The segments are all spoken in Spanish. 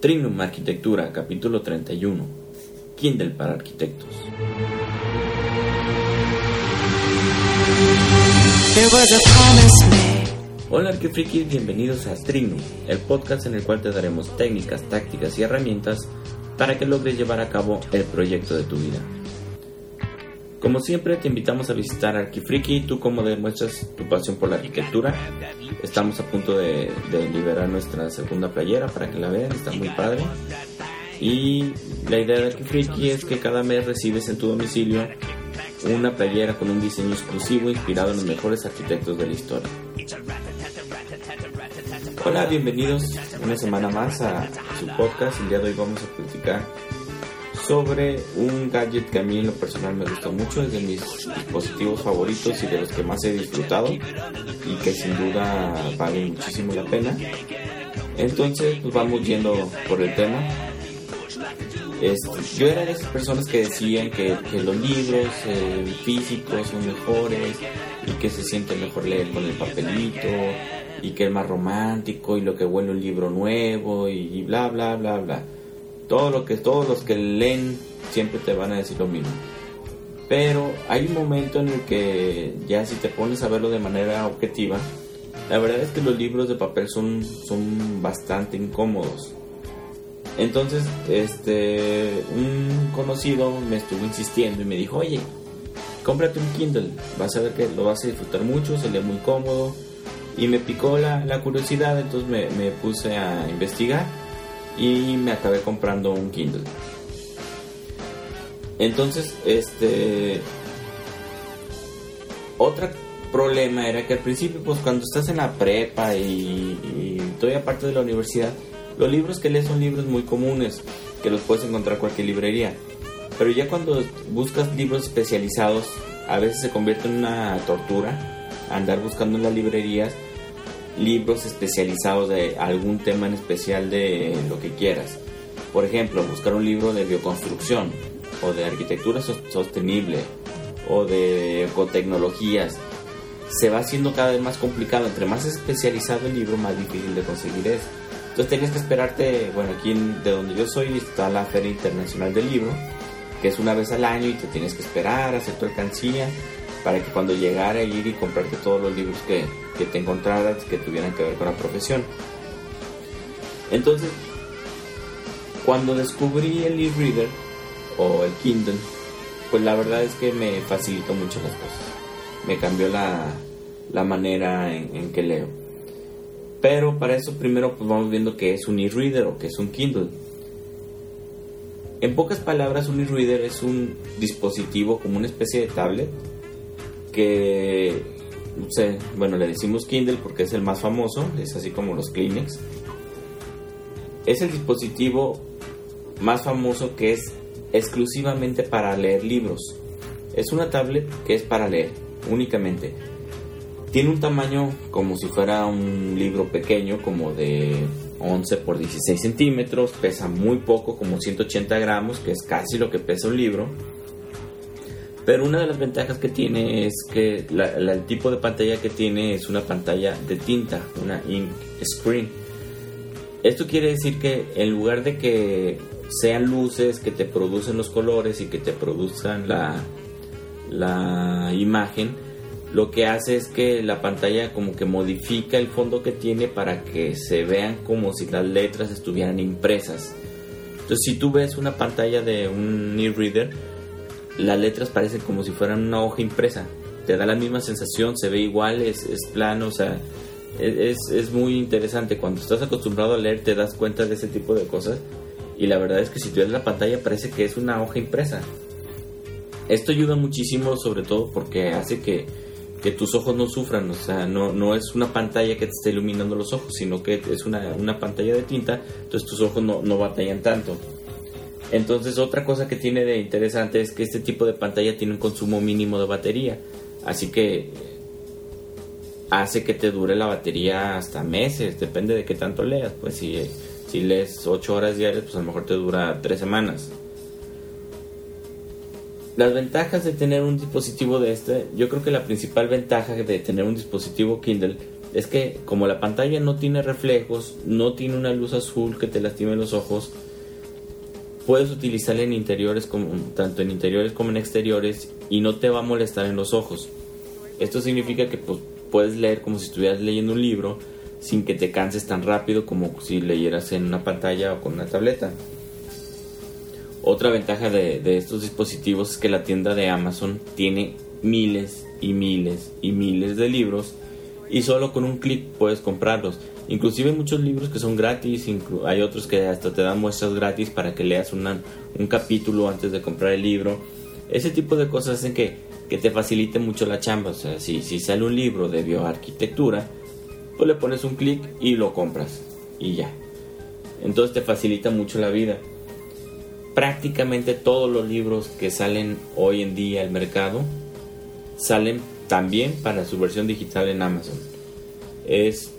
Trinum Arquitectura, capítulo 31. Kindle para arquitectos. Hola arquifrikis, bienvenidos a Trinum, el podcast en el cual te daremos técnicas, tácticas y herramientas para que logres llevar a cabo el proyecto de tu vida. Como siempre, te invitamos a visitar Arquifriki, tú como demuestras tu pasión por la arquitectura. Estamos a punto de, liberar nuestra segunda playera para que la vean, está muy padre. Y la idea de Arquifriki es que cada mes recibes en tu domicilio una playera con un diseño exclusivo inspirado en los mejores arquitectos de la historia. Hola, bienvenidos una semana más a su podcast. El día de hoy vamos a platicar sobre un gadget que a mí en lo personal me gusta mucho, es de mis dispositivos favoritos y de los que más he disfrutado y que sin duda vale muchísimo la pena. Entonces, pues vamos yendo por el tema. yo era de esas personas que decían que, los libros eh, físicos son mejores y que se siente mejor leer con el papelito y que es más romántico y lo que huele un libro nuevo y bla bla bla bla. Todo lo que todos los que leen siempre te van a decir lo mismo. Pero hay un momento en el que ya si te pones a verlo de manera objetiva, la verdad es que los libros de papel son, son bastante incómodos. Entonces, este, un conocido me estuvo insistiendo y me dijo, oye, cómprate un Kindle, vas a ver que lo vas a disfrutar mucho, se lee muy cómodo. Y me picó la, la curiosidad, entonces me, me puse a investigar y me acabé comprando un Kindle. Entonces, este otro problema era que al principio, pues cuando estás en la prepa y, y todavía parte de la universidad, los libros que lees son libros muy comunes, que los puedes encontrar en cualquier librería. Pero ya cuando buscas libros especializados, a veces se convierte en una tortura andar buscando en las librerías libros especializados de algún tema en especial de lo que quieras. Por ejemplo, buscar un libro de bioconstrucción o de arquitectura sostenible o de ecotecnologías se va haciendo cada vez más complicado. Entre más especializado el libro, más difícil de conseguir es. Entonces tienes que esperarte, bueno, aquí de donde yo soy está la Feria Internacional del Libro, que es una vez al año y te tienes que esperar, hacer tu alcancía para que cuando llegara ir y comprarte todos los libros que, que te encontraras que tuvieran que ver con la profesión. Entonces, cuando descubrí el e-reader o el Kindle, pues la verdad es que me facilitó mucho las cosas. Me cambió la, la manera en, que leo. Pero para eso primero pues vamos viendo qué es un e-reader o qué es un Kindle. En pocas palabras, un e-reader es un dispositivo como una especie de tablet que bueno, le decimos Kindle porque es el más famoso, es así como los Kleenex. Es el dispositivo más famoso que es exclusivamente para leer libros. Es una tablet que es para leer únicamente. Tiene un tamaño como si fuera un libro pequeño, como de 11 por 16 centímetros, pesa muy poco, como 180 gramos, que es casi lo que pesa un libro pero una de las ventajas que tiene es que el tipo de pantalla que tiene es una pantalla de tinta, una ink screen. Esto quiere decir que en lugar de que sean luces que te producen los colores y que te produzcan la, la imagen, lo que hace es que la pantalla como que modifica el fondo que tiene para que se vean como si las letras estuvieran impresas. Entonces si tú ves una pantalla de un e-reader, las letras parecen como si fueran una hoja impresa. Te da la misma sensación, se ve igual, es, plano, o sea, es, es, muy interesante. Cuando estás acostumbrado a leer te das cuenta de ese tipo de cosas y la verdad es que si tú ves la pantalla parece que es una hoja impresa. Esto ayuda muchísimo sobre todo porque hace que, que tus ojos no sufran, o sea, no, no es una pantalla que te esté iluminando los ojos, sino que es una, una pantalla de tinta, entonces tus ojos no, no batallan tanto. Entonces otra cosa que tiene de interesante es que este tipo de pantalla tiene un consumo mínimo de batería. Así que hace que te dure la batería hasta meses, depende de qué tanto leas. Pues si, si lees 8 horas diarias, pues a lo mejor te dura 3 semanas. Las ventajas de tener un dispositivo de este, yo creo que la principal ventaja de tener un dispositivo Kindle es que como la pantalla no tiene reflejos, no tiene una luz azul que te lastime los ojos, puedes utilizarla en interiores como tanto en interiores como en exteriores y no te va a molestar en los ojos. Esto significa que pues, puedes leer como si estuvieras leyendo un libro sin que te canses tan rápido como si leyeras en una pantalla o con una tableta. Otra ventaja de estos dispositivos es que la tienda de Amazon tiene miles y miles y miles de libros y solo con un clic puedes comprarlos. Inclusive muchos libros que son gratis, hay otros que hasta te dan muestras gratis para que leas un capítulo antes de comprar el libro. Ese tipo de cosas hacen que, que te facilite mucho la chamba. O sea, si, si sale un libro de bioarquitectura, pues le pones un clic y lo compras y ya. Entonces te facilita mucho la vida. Prácticamente todos los libros que salen hoy en día al mercado salen también para su versión digital en Amazon. Es,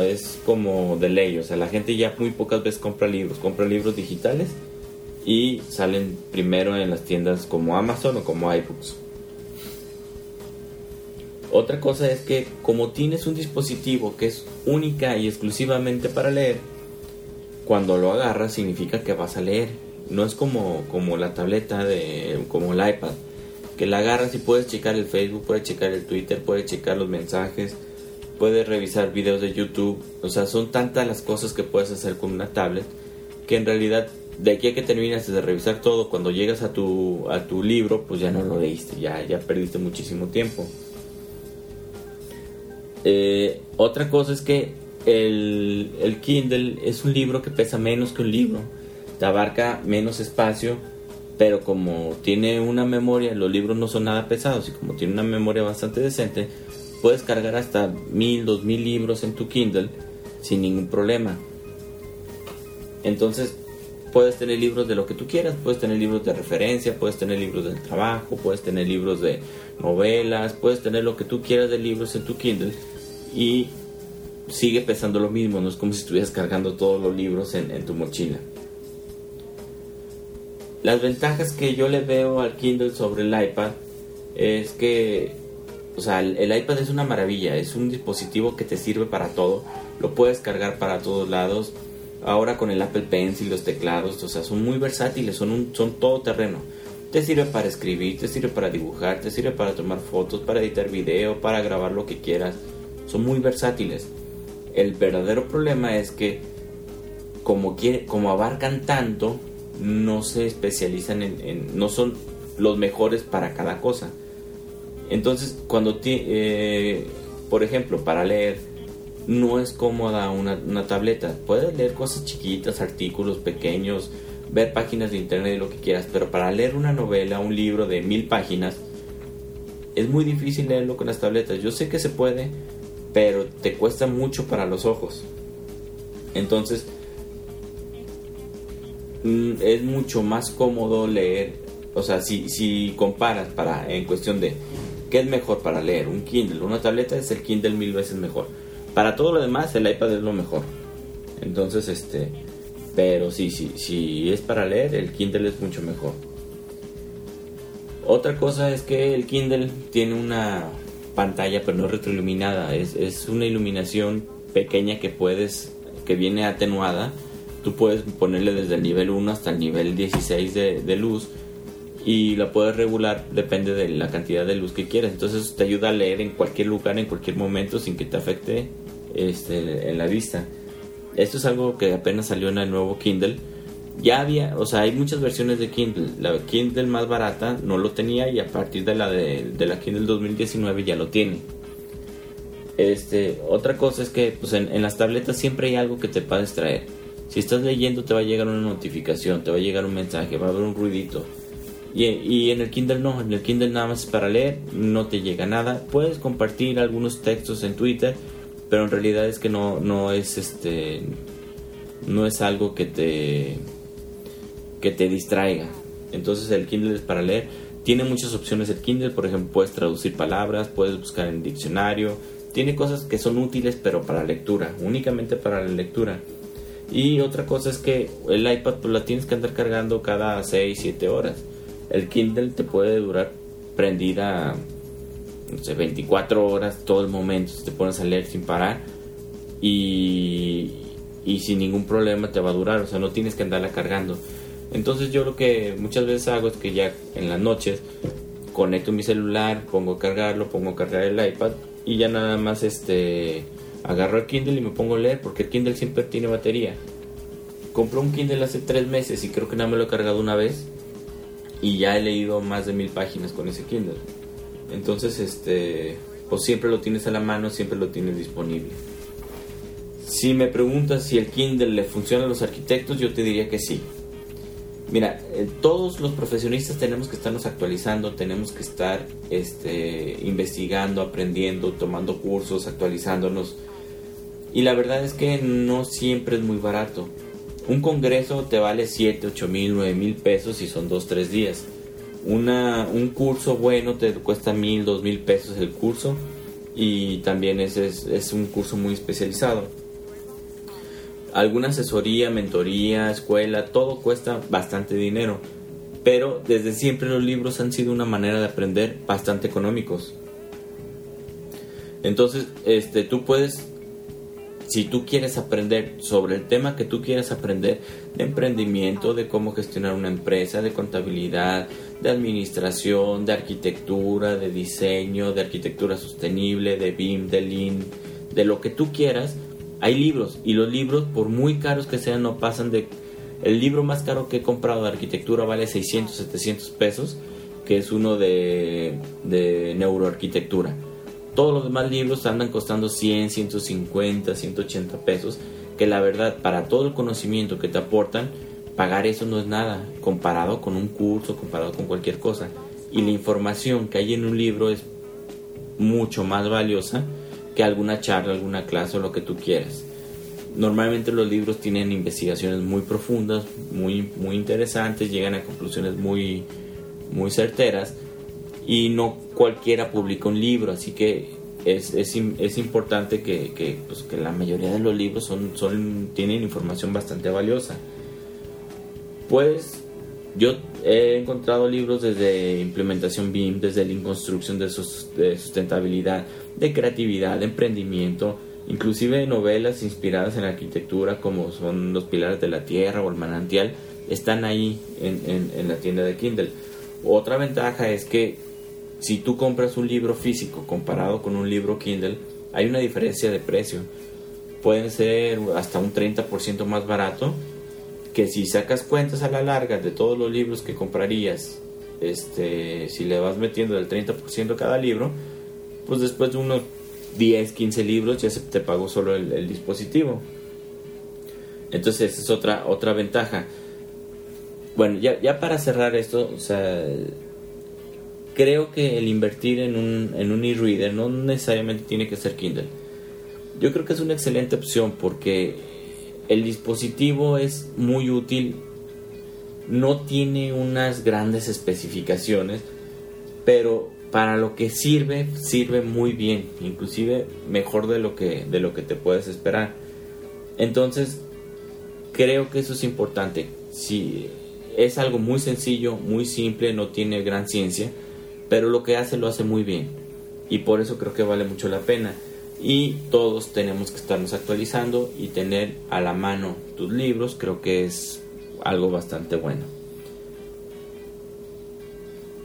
es como de ley, o sea, la gente ya muy pocas veces compra libros, compra libros digitales y salen primero en las tiendas como Amazon o como iBooks. Otra cosa es que como tienes un dispositivo que es única y exclusivamente para leer, cuando lo agarras significa que vas a leer. No es como, como la tableta de como el iPad que la agarras y puedes checar el Facebook, puedes checar el Twitter, puedes checar los mensajes, puedes revisar videos de YouTube. O sea, son tantas las cosas que puedes hacer con una tablet que en realidad de aquí a que terminas de revisar todo, cuando llegas a tu, a tu libro, pues ya no lo leíste, ya, ya perdiste muchísimo tiempo. Eh, otra cosa es que el, el Kindle es un libro que pesa menos que un libro, te abarca menos espacio pero como tiene una memoria, los libros no son nada pesados y como tiene una memoria bastante decente, puedes cargar hasta mil, dos mil libros en tu Kindle sin ningún problema. Entonces puedes tener libros de lo que tú quieras, puedes tener libros de referencia, puedes tener libros del trabajo, puedes tener libros de novelas, puedes tener lo que tú quieras de libros en tu Kindle y sigue pesando lo mismo, no es como si estuvieras cargando todos los libros en, en tu mochila. Las ventajas que yo le veo al Kindle sobre el iPad es que, o sea, el, iPad es una maravilla, es un dispositivo que te sirve para todo, lo puedes cargar para todos lados. Ahora con el Apple Pencil, los teclados, o sea, son muy versátiles, son, un, son todo terreno. Te sirve para escribir, te sirve para dibujar, te sirve para tomar fotos, para editar video, para grabar lo que quieras. Son muy versátiles. El verdadero problema es que como, como abarcan tanto, no se especializan en, no son los mejores para cada cosa. Entonces, cuando, eh, por ejemplo, para leer, no es cómoda una, una, tableta. Puedes leer cosas chiquitas, artículos pequeños, ver páginas de internet y lo que quieras, pero para leer una novela, un libro de mil páginas, es muy difícil leerlo con las tabletas. Yo sé que se puede, pero te cuesta mucho para los ojos. Entonces, Mm, es mucho más cómodo leer, o sea, si, si comparas para en cuestión de qué es mejor para leer, un Kindle, una tableta es el Kindle mil veces mejor. Para todo lo demás el iPad es lo mejor. Entonces, este, pero sí, sí, si es para leer, el Kindle es mucho mejor. Otra cosa es que el Kindle tiene una pantalla pero no retroiluminada, es, es una iluminación pequeña que puedes, que viene atenuada tú puedes ponerle desde el nivel 1 hasta el nivel 16 de, luz y la puedes regular depende de la cantidad de luz que quieras entonces te ayuda a leer en cualquier lugar en cualquier momento sin que te afecte este, en la vista esto es algo que apenas salió en el nuevo Kindle ya había, o sea, hay muchas versiones de Kindle. La Kindle más barata no lo tenía y a partir de la de, la Kindle 2019 ya lo tiene. Este, otra cosa es que pues en, las tabletas siempre hay algo que te puede distraer. Si estás leyendo te va a llegar una notificación, te va a llegar un mensaje, va a haber un ruidito. Y, en el Kindle no, en el Kindle nada más es para leer, no te llega nada. Puedes compartir algunos textos en Twitter, pero en realidad es que no, no es este no es algo que te que te distraiga. Entonces el Kindle es para leer. Tiene muchas opciones el Kindle, por ejemplo, puedes traducir palabras, puedes buscar en diccionario. Tiene cosas que son útiles, pero para lectura, únicamente para la lectura. Y otra cosa es que el iPad pues la tienes que andar cargando cada 6, 7 horas. El Kindle te puede durar prendida no sé, 24 horas, todo el momento, te pones a leer sin parar y, y sin ningún problema te va a durar, o sea, no tienes que andarla cargando. Entonces yo lo que muchas veces hago es que ya en las noches conecto mi celular, pongo a cargarlo, pongo a cargar el iPad y ya nada más este agarro el Kindle y me pongo a leer porque el Kindle siempre tiene batería. Compré un Kindle hace tres meses y creo que nada me lo he cargado una vez y ya he leído más de mil páginas con ese Kindle. Entonces, este, pues siempre lo tienes a la mano, siempre lo tienes disponible. Si me preguntas si el Kindle le funciona a los arquitectos, yo te diría que sí. Mira, eh, todos los profesionistas tenemos que estarnos actualizando, tenemos que estar este, investigando, aprendiendo, tomando cursos, actualizándonos. Y la verdad es que no siempre es muy barato. Un congreso te vale 7, 8 mil, 9 mil pesos y son 2, 3 días. Una, un curso bueno te cuesta mil, 2 mil pesos el curso y también es, es, es un curso muy especializado alguna asesoría, mentoría, escuela, todo cuesta bastante dinero. Pero desde siempre los libros han sido una manera de aprender bastante económicos. Entonces, este, tú puedes, si tú quieres aprender sobre el tema que tú quieras aprender, de emprendimiento, de cómo gestionar una empresa, de contabilidad, de administración, de arquitectura, de diseño, de arquitectura sostenible, de BIM, de Lean, de lo que tú quieras, hay libros y los libros, por muy caros que sean, no pasan de... El libro más caro que he comprado de arquitectura vale 600, 700 pesos, que es uno de, de neuroarquitectura. Todos los demás libros andan costando 100, 150, 180 pesos, que la verdad, para todo el conocimiento que te aportan, pagar eso no es nada, comparado con un curso, comparado con cualquier cosa. Y la información que hay en un libro es mucho más valiosa que alguna charla, alguna clase o lo que tú quieras. Normalmente los libros tienen investigaciones muy profundas, muy, muy interesantes, llegan a conclusiones muy, muy certeras y no cualquiera publica un libro, así que es, es, importante que, que, pues, que, la mayoría de los libros son, tienen información bastante valiosa. Pues yo he encontrado libros desde implementación BIM, desde la construcción de, sustentabilidad, de creatividad, de emprendimiento, inclusive novelas inspiradas en arquitectura como son Los Pilares de la Tierra o El Manantial, están ahí en, en, la tienda de Kindle. Otra ventaja es que si tú compras un libro físico comparado con un libro Kindle, hay una diferencia de precio. Pueden ser hasta un 30% más barato que si sacas cuentas a la larga de todos los libros que comprarías, este, si le vas metiendo el 30% cada libro, pues después de unos 10, 15 libros ya se te pagó solo el, dispositivo. Entonces esa es otra, otra ventaja. Bueno, ya, ya para cerrar esto, o sea, creo que el invertir en un, en un e-reader no necesariamente tiene que ser Kindle. Yo creo que es una excelente opción porque el dispositivo es muy útil, no tiene unas grandes especificaciones, pero para lo que sirve, sirve muy bien, inclusive mejor de lo que, de lo que te puedes esperar. Entonces, creo que eso es importante. Si es algo muy sencillo, muy simple, no tiene gran ciencia, pero lo que hace lo hace muy bien. Y por eso creo que vale mucho la pena. Y todos tenemos que estarnos actualizando y tener a la mano tus libros, creo que es algo bastante bueno.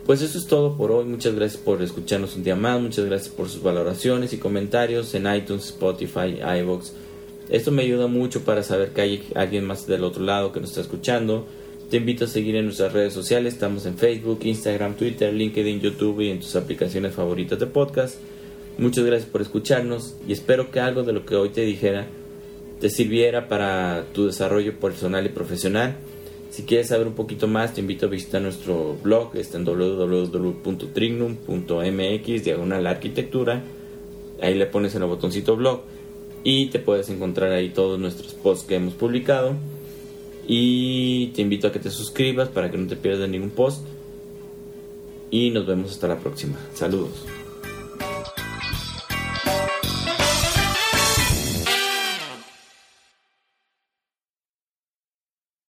Pues eso es todo por hoy. Muchas gracias por escucharnos un día más. Muchas gracias por sus valoraciones y comentarios en iTunes, Spotify, iVoox. Esto me ayuda mucho para saber que hay alguien más del otro lado que nos está escuchando. Te invito a seguir en nuestras redes sociales. Estamos en Facebook, Instagram, Twitter, LinkedIn, YouTube y en tus aplicaciones favoritas de podcast. Muchas gracias por escucharnos y espero que algo de lo que hoy te dijera te sirviera para tu desarrollo personal y profesional. Si quieres saber un poquito más, te invito a visitar nuestro blog, está en www.trignum.mx, diagonal arquitectura. Ahí le pones en el botoncito blog y te puedes encontrar ahí todos nuestros posts que hemos publicado. Y te invito a que te suscribas para que no te pierdas ningún post. Y nos vemos hasta la próxima. Saludos.